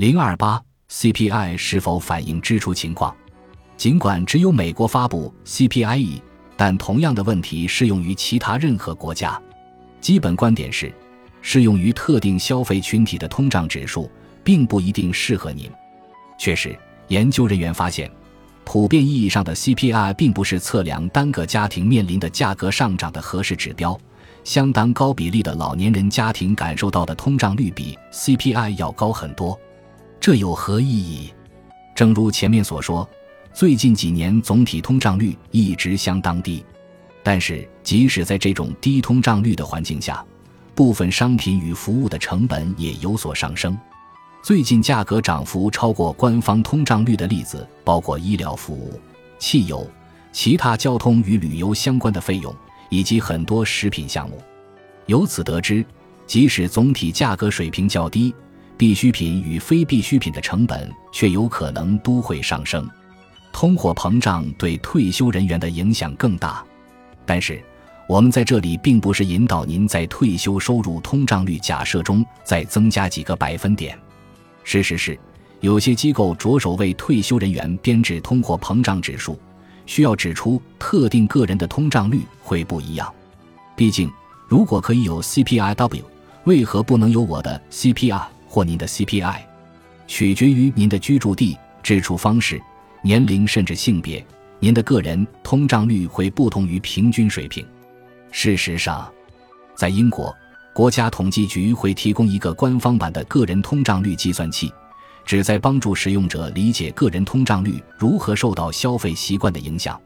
零二八 CPI 是否反映支出情况？尽管只有美国发布 CPI，但同样的问题适用于其他任何国家。基本观点是，适用于特定消费群体的通胀指数并不一定适合您。确实，研究人员发现，普遍意义上的 CPI 并不是测量单个家庭面临的价格上涨的合适指标。相当高比例的老年人家庭感受到的通胀率比 CPI 要高很多。这有何意义？正如前面所说，最近几年总体通胀率一直相当低。但是，即使在这种低通胀率的环境下，部分商品与服务的成本也有所上升。最近价格涨幅超过官方通胀率的例子包括医疗服务、汽油、其他交通与旅游相关的费用，以及很多食品项目。由此得知，即使总体价格水平较低，必需品与非必需品的成本却有可能都会上升。通货膨胀对退休人员的影响更大。但是，我们在这里并不是引导您在退休收入通胀率假设中再增加几个百分点。事实是，有些机构着手为退休人员编制通货膨胀指数，需要指出特定个人的通胀率会不一样。毕竟，如果可以有 CPIW，为何不能有我的 CPI 或您的 CPI？取决于您的居住地、支出方式、年龄甚至性别。您的个人通胀率会不同于平均水平。事实上，在英国，国家统计局会提供一个官方版的个人通胀率计算器，旨在帮助使用者理解个人通胀率如何受到消费习惯的影响。